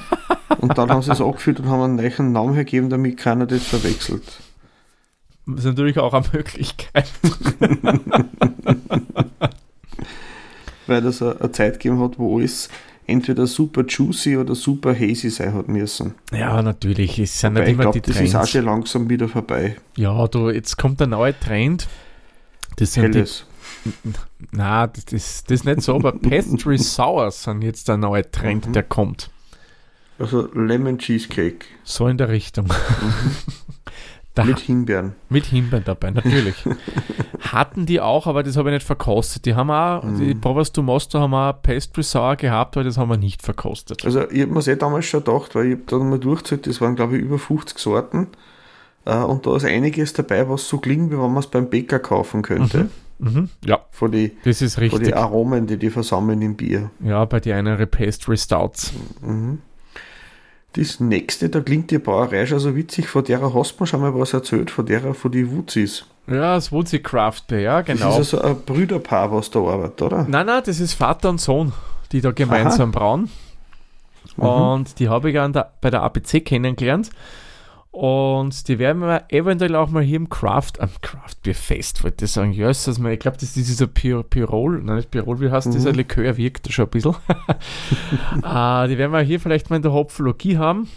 und dann haben sie es angefüllt und haben einen neuen Namen hergegeben, damit keiner das verwechselt. Das ist natürlich auch eine Möglichkeit. Weil das eine, eine Zeit gegeben hat, wo alles entweder super juicy oder super hazy sein hat müssen. Ja, natürlich. Es sind Weil nicht ich immer glaube, die das ist auch Trends. schon langsam wieder vorbei. Ja, du, jetzt kommt der neue Trend. Das sind die Helles. Na, das, das, das ist nicht so, aber Pastry Sours sind jetzt der neue Trend, Mhm. der kommt. Also Lemon Cheesecake So in der Richtung. da, mit mit, Himbeeren. Himbeeren dabei, natürlich. Hatten die auch, aber das habe ich nicht verkostet. Die haben auch, Mhm. die Provas du Mosto haben auch Pastry Sour gehabt, aber das haben wir nicht verkostet. Also ich habe mir eh damals schon gedacht, weil ich habe da mal durchgezählt, das waren glaube ich über 50 Sorten. Äh, und da ist einiges dabei, was so klingt, wie wenn man es beim Bäcker kaufen könnte. Mhm. Ja, Von den das ist von richtig. die Aromen, die die versammeln im Bier. Ja, bei die einen Pastry Stouts. Mhm. Das nächste, da klingt die Brauerei schon so witzig, von der hast mir schon mal was erzählt, von der von die Wuzis. Ja, das Woodsy Craft Beer, ja, Das genau. ist also ein Brüderpaar, was da arbeitet, oder? Nein, nein, das ist Vater und Sohn, die da gemeinsam brauen. Mhm. Und die habe ich an der, bei der APC kennengelernt. Und die werden wir eventuell auch mal hier im Craft, am Craft Beer Fest, wollte ich sagen. Mal, ich glaube, das ist dieser Pir Pirol, nein, nicht Pirol, wie heißt dieser Likör, wirkt schon ein bisschen. äh, die werden wir hier vielleicht mal in der Hopfologie haben.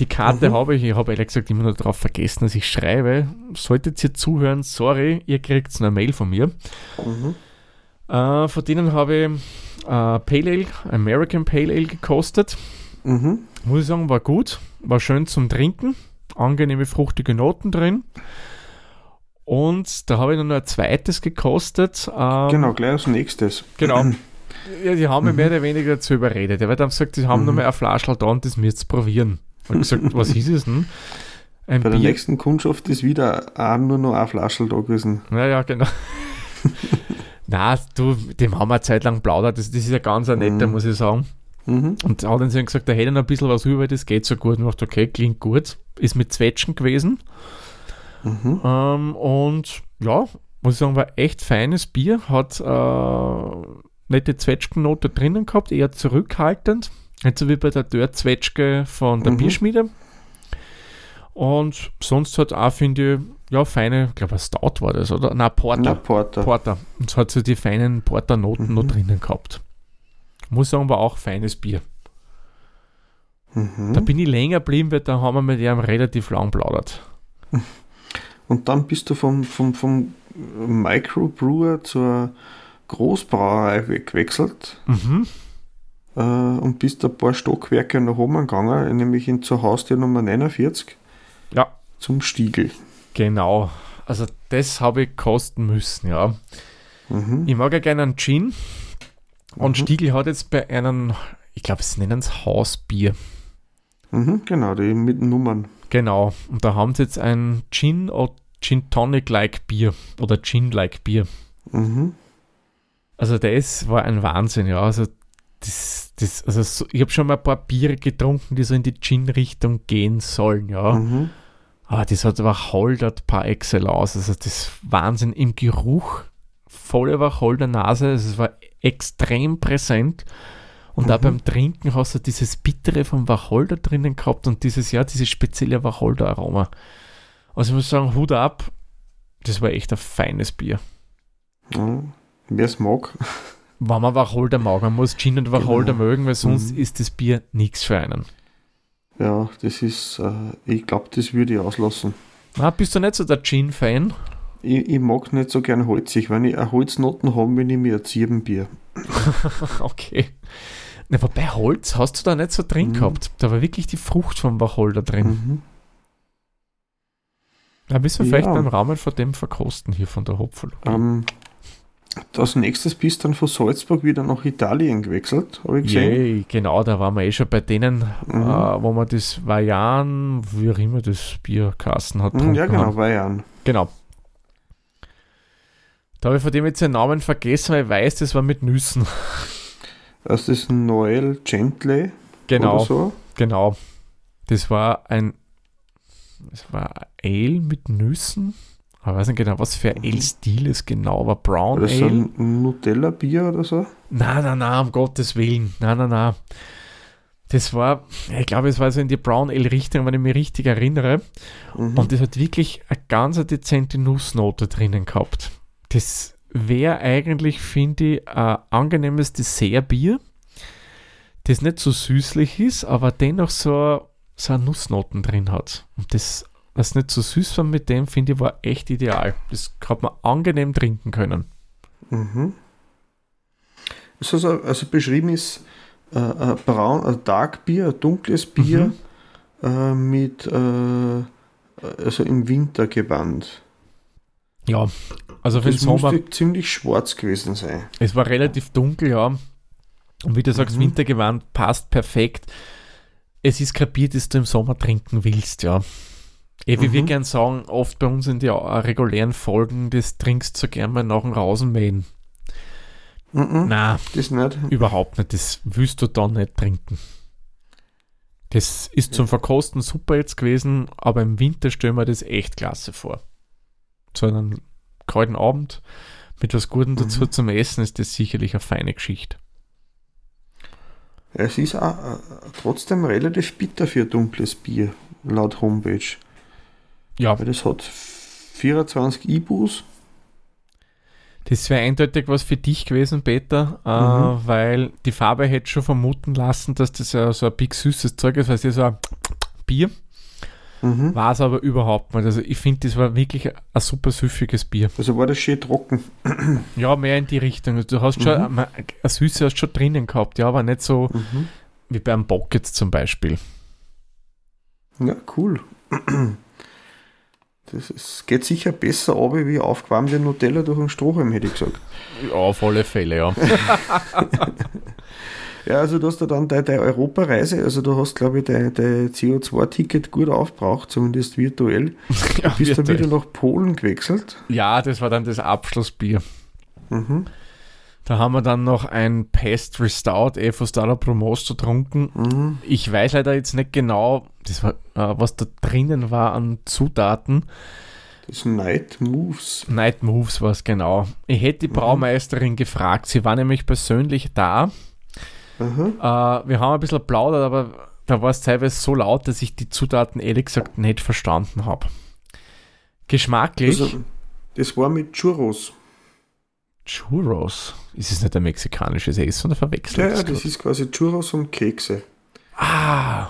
Die Karte habe ich, ich habe ehrlich gesagt immer nur darauf vergessen, dass ich schreibe. Solltet ihr zuhören, sorry, ihr kriegt eine Mail von mir. Mhm. Äh, von denen habe ich äh, Pale Ale, American Pale Ale gekostet. Mhm. Muss ich sagen, war gut. War schön zum Trinken. Angenehme, fruchtige Noten drin. Und da habe ich dann noch ein zweites gekostet. Ähm, Genau, gleich als nächstes. Genau. Ja, die haben mich mehr oder weniger dazu überredet. Er hat dann gesagt, sie haben noch mal ein Flaschel da und das müsst ihr probieren. Und gesagt, was ist es denn? Ein Bei der Bier. nächsten Kundschaft ist wieder auch nur noch ein Flaschel da gewesen. Naja, genau. Na, du, dem haben wir eine Zeit lang plaudert. Das, das ist ja ganz ein netter, Mhm. muss ich sagen. Mhm. Und er hat dann gesagt, er hätte noch ein bisschen was über, das geht so gut. Und ich dachte, okay, klingt gut. Ist mit Zwetschgen gewesen. Mhm. Ähm, und ja, muss ich sagen, war echt feines Bier, hat äh, nette Zwetschgennote drinnen gehabt, eher zurückhaltend, nicht so wie bei der Dörr-Zwetschge von der Mhm. Bierschmiede. Und sonst hat auch, finde ich, ja, feine, ich glaube, ein Stout war das, oder? Nein, Porter. Na, Porter. Porter. Und es hat so die feinen Porter-Noten noch Mhm. drinnen gehabt. Muss sagen, war auch feines Bier. Mhm. Da bin ich länger geblieben, weil da haben wir mit ihm relativ lang plaudert. Und dann bist du vom, vom, vom Microbrewer zur Großbrauerei weggewechselt Mhm. äh, und bist ein paar Stockwerke nach oben gegangen, nämlich in zur Haustür Nummer 49 Ja, zum Stiegel. genau. Also das habe ich kosten müssen, ja. Mhm. Ich mag ja gerne einen Gin. Und Mhm. Stiegel hat jetzt bei einem, ich glaube, sie nennen es Hausbier. Mhm, genau, die mit Nummern. Genau. Und da haben sie jetzt ein Gin oder Gin Tonic-like Bier oder Gin-like Bier. Mhm. Also das war ein Wahnsinn, ja. Also das, das, also so, ich habe schon mal ein paar Biere getrunken, die so in die Gin-Richtung gehen sollen, ja. Mhm. Aber das hat Wacholder par excellence. Also das Wahnsinn im Geruch. Volle Wacholder Nase. Also es war extrem präsent. Und auch Mhm. beim Trinken hast du dieses Bittere vom Wacholder drinnen gehabt und dieses, ja, dieses spezielle Wacholder-Aroma. Also ich muss sagen, Hut ab. Das war echt ein feines Bier. Ja. Wer es mag. Wenn man Wacholder mag, man muss Gin und Wacholder Genau. mögen, weil sonst Mhm. ist das Bier nichts für einen. Ja, das ist, äh, ich glaube, das würde ich auslassen. Na, bist du nicht so der Gin-Fan? Ich, ich mag nicht so gern holzig. Wenn ich eine Holznoten habe, wenn ich mir ein Zirbenbier. Okay. Na, wobei Holz hast du da nicht so drin Mhm. gehabt. Da war wirklich die Frucht vom Wacholder drin. Mhm. Da müssen wir vielleicht Ja. beim Rahmen von dem verkosten hier von der Hopfologie. Ähm, als nächstes bist du dann von Salzburg wieder nach Italien gewechselt, habe ich gesehen. Yay, genau, da waren wir eh schon bei denen, Mhm. äh, wo man das Vajan, wie auch immer das Bierkasten hat. Mhm, ja, genau, haben. Bayern. Genau. Da habe ich von dem jetzt den Namen vergessen, weil ich weiß, das war mit Nüssen. Das ist ein Noel Gently Genau, oder so. genau. Das war ein, das war Ale mit Nüssen. Ich weiß nicht genau, was für ein Mhm. Ale-Stil es genau war. Brown Oder so Ale? ein Nutella-Bier oder so. Nein, nein, nein, um Gottes Willen. Nein, nein, nein. Das war, ich glaube, es war so in die Brown Ale-Richtung, wenn ich mich richtig erinnere. Mhm. Und das hat wirklich eine ganz dezente Nussnote drinnen gehabt. Das wäre eigentlich, finde ich, ein angenehmes Dessertbier, das nicht so süßlich ist, aber dennoch so, so eine Nussnoten drin hat. Und das, was nicht so süß war mit dem, finde ich, war echt ideal. Das hat man angenehm trinken können. Mhm. Also, also beschrieben ist äh, ein braun, ein Dark Bier, ein dunkles Bier Mhm. äh, mit äh, also im Winter gewandt. Ja, also für den Das Sommer, müsste ziemlich schwarz gewesen sein. es war relativ dunkel, ja. Und wie du sagst, Mhm. Wintergewand passt perfekt. Es ist kapiert, dass du im Sommer trinken willst, ja. Eh, wie wir Mhm. gern sagen, oft bei uns in den äh, regulären Folgen, das trinkst du gern mal nach dem Rasenmähen. Mhm. Na, Das nicht. überhaupt nicht. Das willst du dann nicht trinken. Das ist zum Verkosten super jetzt gewesen, aber im Winter stellen wir das echt klasse vor. Zu einem kalten Abend mit was Gutem dazu Mhm. zum Essen ist das sicherlich eine feine Geschichte. Es ist auch, äh, trotzdem relativ bitter für dunkles Bier, laut Homepage. Ja, Weil das hat 24 IBUs. das wäre eindeutig was für dich gewesen, Peter, äh, Mhm. weil die Farbe hätte schon vermuten lassen, dass das ja so ein big süßes Zeug ist, weil es ja so ein Bier Mhm. war es aber überhaupt nicht. Also ich finde, das war wirklich ein super süffiges Bier. Also war das schön trocken. Ja, mehr in die Richtung. Also du hast schon, Mhm. eine Süße hast schon drinnen gehabt, ja, aber nicht so Mhm. wie beim Bock jetzt zum Beispiel. Ja, cool. Das ist, geht sicher besser ab wie aufgewärmte Nutella durch einen Strohhalm, hätte ich gesagt. Ja, auf alle Fälle, ja. Ja, also du hast ja dann deine, Europareise, also du hast, glaube ich, dein, dein CO2-Ticket gut aufgebraucht, zumindest virtuell. ja, Du bist dann virtuell. wieder nach Polen gewechselt. ja, das war dann das Abschlussbier. Mhm. Da haben wir dann noch ein Pastry Stout, eh von Stella Promosto getrunken. Mhm. Ich weiß leider jetzt nicht genau, war, äh, was da drinnen war an Zutaten. Das Night Moves. Night Moves war es genau. Ich hätte die Braumeisterin gefragt. Sie war nämlich persönlich da. Aha. Äh, wir haben ein bisschen plaudert, aber da war es teilweise so laut, dass ich die Zutaten ehrlich gesagt nicht verstanden habe. Geschmacklich. Also, das war mit Churros. Churros. Ist es nicht ein mexikanisches Essen oder verwechselt? Ja, ja, das ist quasi Churros und Kekse. Ah,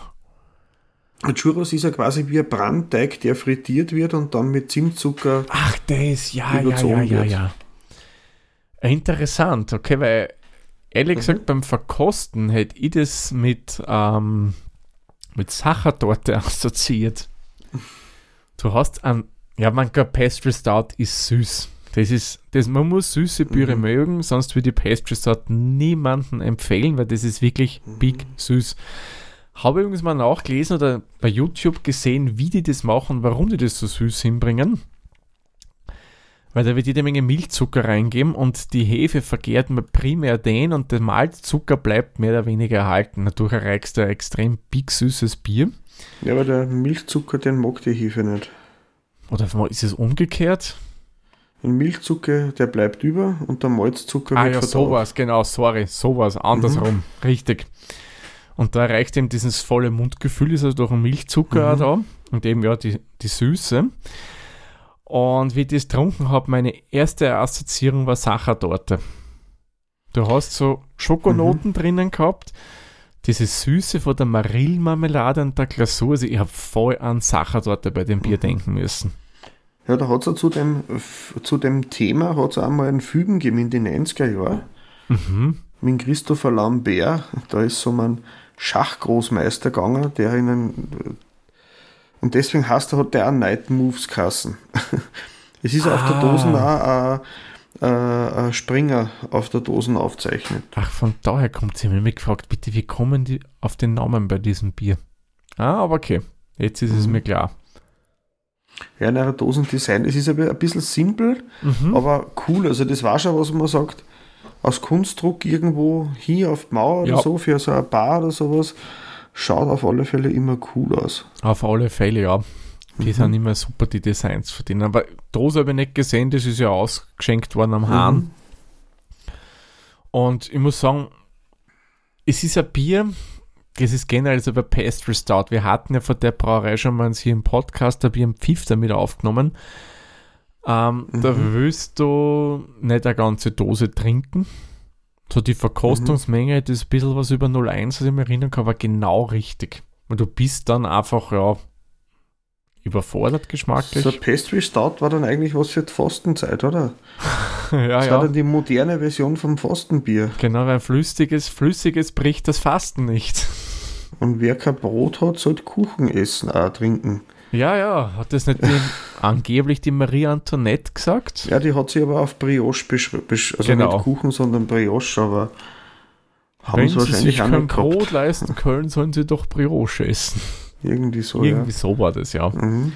Und Churros ist ja quasi wie ein Brandteig, der frittiert wird und dann mit Zimtzucker. ach, das, ja, ja, ja, ja, ja. Interessant, okay, weil ehrlich Mhm. gesagt beim Verkosten hätte ich das mit, ähm, mit Sachertorte assoziiert. Du hast ein, ja, man kann Pastry Stout ist süß. Das ist, das, man muss süße Biere Mhm. mögen, sonst würde ich Pastry Stout niemanden empfehlen, weil das ist wirklich Mhm. big süß. Habe übrigens mal nachgelesen oder bei YouTube gesehen, wie die das machen, warum die das so süß hinbringen. Weil da wird jede Menge Milchzucker reingeben und die Hefe vergärt man primär den und der Malzzucker bleibt mehr oder weniger erhalten. Dadurch erreichst du ein extrem big süßes Bier. Ja, aber der Milchzucker, den mag die Hefe nicht. Oder ist es umgekehrt? Ein Milchzucker, der bleibt über und der Malzzucker Ah wird ja, verdaut. sowas, genau, sorry, sowas, andersrum, richtig. Und da erreicht eben dieses volle Mundgefühl, ist also durch den Milchzucker Mhm. auch da und eben ja die, die Süße. Und wie ich das getrunken habe, meine erste Assoziierung war Sachertorte. Du hast so Schokonoten drinnen gehabt, diese Süße von der Marillmarmelade und der Glasur. Also ich habe voll an Sachertorte bei dem Bier denken müssen. Ja, da hat es zu dem, zu dem Thema hat's auch mal einen Film gegeben in den 90er Jahren Mhm. mit Christopher Lambert. Da ist so ein Schachgroßmeister gegangen, der in einen, und deswegen heißt er, der auch Night Moves Kassen. es ist auf der Ah. Dosen auch ein, ein, Springer auf der Dosen aufzeichnet. Ach, von daher kommt sie. Ich mich gefragt, bitte, wie kommen die auf den Namen bei diesem Bier? Ah, aber okay. Jetzt ist es Mhm. mir klar. Ja, in einer Dosendesign, es ist ein bisschen simpel, Mhm. aber cool. Also das war schon, was man sagt, aus Kunstdruck irgendwo hier auf die Mauer Ja. oder so, für so eine Bar oder sowas, schaut auf alle Fälle immer cool aus. Auf alle Fälle, ja. Die Mhm. sind immer super, die Designs von denen. Aber Dose habe ich nicht gesehen, das ist ja ausgeschenkt worden am Hahn. Mhm. Und ich muss sagen, es ist ein Bier, das ist generell so bei Pastry Stout. Wir hatten ja von der Brauerei schon mal hier im Podcast ein Bier im Pfiff damit aufgenommen. Ähm, Da Mhm. willst du nicht eine ganze Dose trinken. So die Verkostungsmenge, das ist ein bisschen was über 0,1, was ich mir erinnern kann, war genau richtig. Und du bist dann einfach, ja, überfordert geschmacklich. So Pastry Stout war dann eigentlich was für die Fastenzeit, oder? ja, Das ja. war dann die moderne Version vom Fastenbier. Genau, weil flüssiges, flüssiges bricht das Fasten nicht. Und wer kein Brot hat, sollte Kuchen essen, auch trinken. Ja, ja, hat das nicht die, angeblich die Marie Antoinette gesagt? Ja, die hat sich aber auf Brioche beschrieben. Also Genau. nicht Kuchen, sondern Brioche, aber haben Wenn sie sie wahrscheinlich sich kein. Brot leisten können, sollen sie doch Brioche essen. Irgendwie so, Irgendwie so war das, ja. ja. Mhm.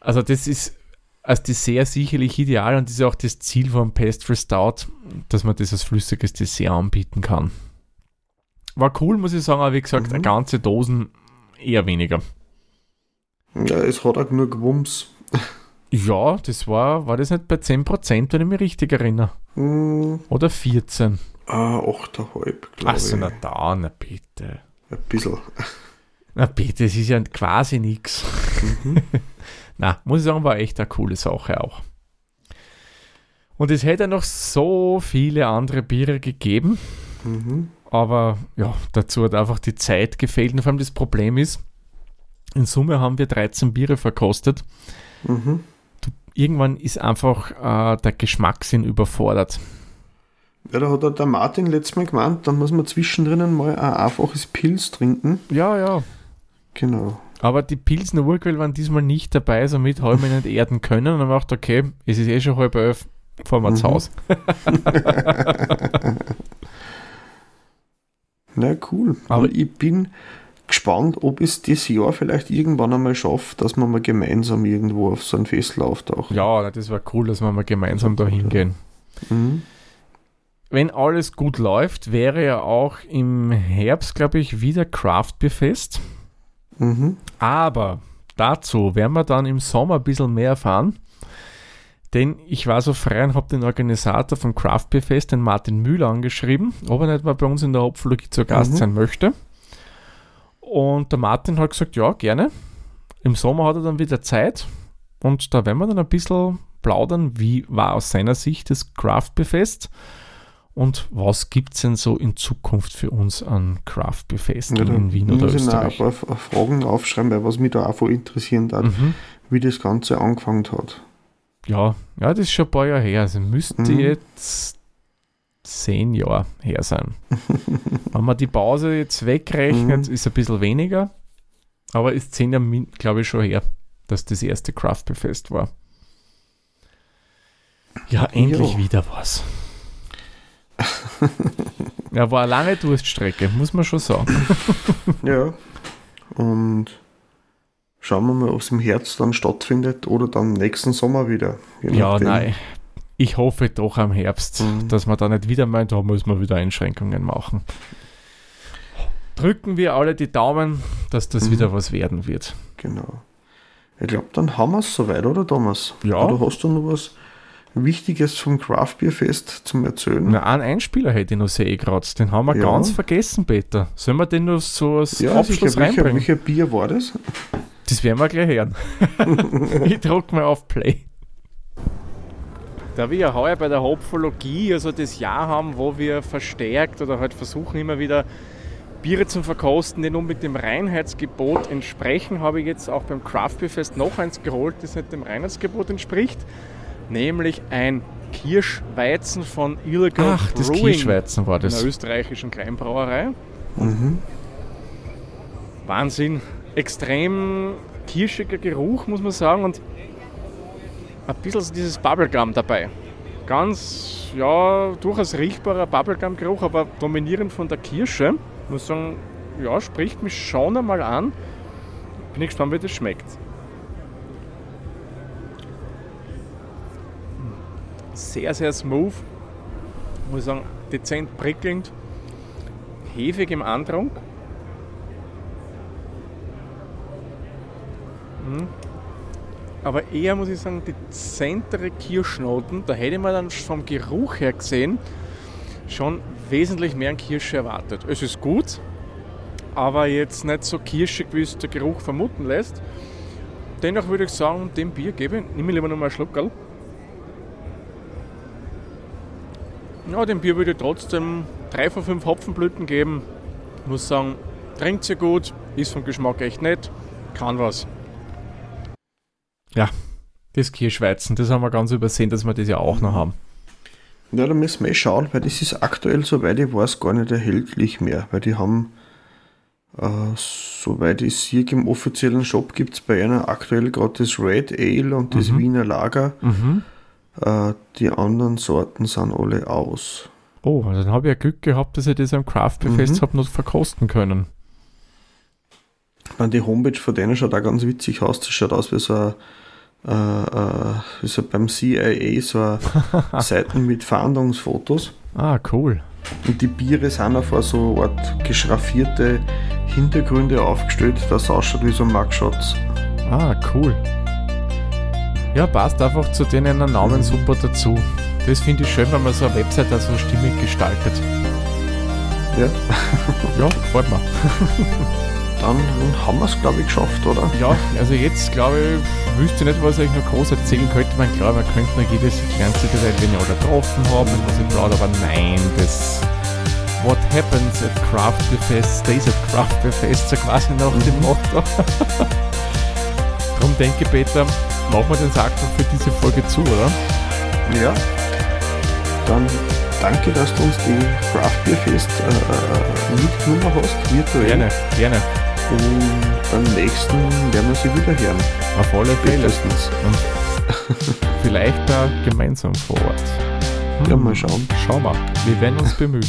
Also das ist als Dessert sicherlich ideal und das ist auch das Ziel vom Pastry Stout, dass man das als flüssiges Dessert anbieten kann. War cool, muss ich sagen, aber wie gesagt, Mhm. eine ganze Dosen eher weniger. Ja, es hat auch nur Gewumms. Ja, das war, war das nicht bei 10%, wenn ich mich richtig erinnere? Hm, Oder 14? ah, 8,5, glaube Achso, ich. na da, na bitte. Ein bisschen. Na bitte, es ist ja quasi nichts. Mhm. Na, muss ich sagen, war echt eine coole Sache auch. Und es hätte noch so viele andere Biere gegeben, Mhm. aber ja, dazu hat einfach die Zeit gefehlt. Und vor allem das Problem ist, in Summe haben wir 13 Biere verkostet. Mhm. Irgendwann ist einfach äh, der Geschmackssinn überfordert. Ja, da hat der Martin letztes Mal gemeint, dann muss man zwischendrin mal ein einfaches Pilz trinken. Ja, ja. Genau. Aber die Pilsner Urquell waren diesmal nicht dabei, somit habe ich mich nicht erden können. Und dann habe gedacht, okay, es ist eh schon halb elf, fahren wir ins Mhm. Haus. Na cool. Aber ich bin gespannt, ob es das Jahr vielleicht irgendwann einmal schafft, dass man mal gemeinsam irgendwo auf so ein Fest auftauchen. Ja, das war cool, dass wir mal gemeinsam da hingehen. Mhm. Wenn alles gut läuft, wäre ja auch im Herbst, glaube ich, wieder Craft Beer Fest. Mhm. Aber dazu werden wir dann im Sommer ein bisschen mehr erfahren. Denn ich war so frei und habe den Organisator vom Craft Beer Fest, den Martin Müller, angeschrieben, ob er nicht mal bei uns in der Hopfologie zu Gast mhm. sein möchte. Und der Martin hat gesagt, ja, gerne. Im Sommer hat er dann wieder Zeit und da werden wir dann ein bisschen plaudern, wie war aus seiner Sicht das Craft Beer Fest und was gibt es denn so in Zukunft für uns an Craft Beer Festen ja, in Wien oder Österreich? Ich muss ein paar Fragen aufschreiben, weil was mich da auch voll interessieren darf, mhm. wie das Ganze angefangen hat. Ja, ja, das ist schon ein paar Jahre her. Also müsste mhm. jetzt zehn Jahre her sein. Wenn man die Pause jetzt wegrechnet, mhm. ist ein bisschen weniger. Aber ist zehn Jahre, glaube ich, schon her, dass das erste Craft Beer Fest war. Ja, endlich jo. wieder was. ja, war eine lange Durststrecke, muss man schon sagen. ja. Und schauen wir mal, ob es im Herbst dann stattfindet oder dann nächsten Sommer wieder. Ja, nein. Ich hoffe doch am Herbst, mhm. dass man da nicht wieder meint, da muss man wieder Einschränkungen machen. Drücken wir alle die Daumen, dass das mhm. wieder was werden wird. Genau. Ich glaube, dann haben wir es soweit, oder Thomas? Ja. Oder hast du noch was Wichtiges vom Craft Beer Fest zum Erzählen? Na, einen Einspieler hätte ich noch, sehe ich gerade. Den haben wir ja. ganz vergessen, Peter. Sollen wir den noch so als ja, Abschluss sicher. reinbringen? Welcher, Bier war das? Das werden wir gleich hören. ich drücke mal auf Play. Da wir ja heuer bei der Hopfologie also das Jahr haben, wo wir verstärkt oder halt versuchen immer wieder Biere zu verkosten, die nun mit dem Reinheitsgebot entsprechen, habe ich jetzt auch beim Craft Beer Fest noch eins geholt, das nicht dem Reinheitsgebot entspricht nämlich ein Kirschweizen von Illegal Ach, das Brewing Kirschweizen war das. einer österreichischen Kleinbrauerei. Mhm. Wahnsinn. Extrem kirschiger Geruch, muss man sagen, und ein bisschen dieses Bubblegum dabei. Ganz, ja, durchaus riechbarer Bubblegum-Geruch, aber dominierend von der Kirsche. Muss sagen, ja, spricht mich schon einmal an. Bin ich gespannt, wie das schmeckt. sehr, sehr smooth. Muss sagen, dezent prickelnd. Hefig im Andrang. Mhm. Aber eher muss ich sagen, dezentere Kirschnoten. Da hätte man dann vom Geruch her gesehen schon wesentlich mehr an Kirsche erwartet. Es ist gut, aber jetzt nicht so kirschig, wie es der Geruch vermuten lässt. Dennoch würde ich sagen, dem Bier gebe ich, nehme ich lieber noch mal einen Schluck, gell? Ja, dem Bier würde ich trotzdem 3 von 5 Hopfenblüten geben. Muss sagen, trinkt sie gut, ist vom Geschmack echt nett, kann was. Ja, das Kirschweizen, das haben wir ganz übersehen, dass wir das ja auch noch haben. Ja, da müssen wir eh schauen, weil das ist aktuell, soweit ich weiß, gar nicht erhältlich mehr, weil die haben, äh, soweit ich sehe, im offiziellen Shop gibt es bei einer aktuell gerade das Red Ale und das mhm. Wiener Lager. Mhm. Äh, die anderen Sorten sind alle aus. Oh, dann habe ich ja Glück gehabt, dass ich das am Craft Beer Fest mhm. habe noch verkosten können. die Homepage von denen schaut auch ganz witzig aus. Das schaut aus wie so ein äh, äh, wie so beim CIA so eine Seiten mit Fahndungsfotos. Ah, cool. Und die Biere sind auf so Art geschraffierte Hintergründe aufgestellt, das ausschaut wie so Mugshots. Ah, cool. Ja, passt einfach zu denen Namen super dazu. Das finde ich schön, wenn man so eine Website so stimmig gestaltet. Ja. ja, gefällt mir. Dann haben wir es, glaube ich, geschafft, oder? Ja, also jetzt, glaube ich, wüsste nicht, was ich noch groß erzählen könnte. Man klar, man könnte noch jedes kleinste Detail, wenn ich alle getroffen habe, was ich plaudere, aber nein, das What happens at Craft Beer Fest stays at Craft Beer Fest, so quasi nach dem mhm. Motto. Darum denke ich, Peter, machen wir den Sack für diese Folge zu, oder? Ja. Dann danke, dass du uns die Craft Beer Fest äh, äh mitgenommen hast, virtuell. Gerne, gerne. Und beim nächsten werden wir sie wieder hören. Auf alle Fälle. Und vielleicht da gemeinsam vor Ort. Hm. Ja, mal schauen. Schauen wir. Wir werden uns bemühen.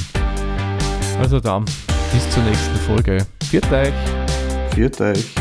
Also dann, bis zur nächsten Folge. Viert euch. Viert euch.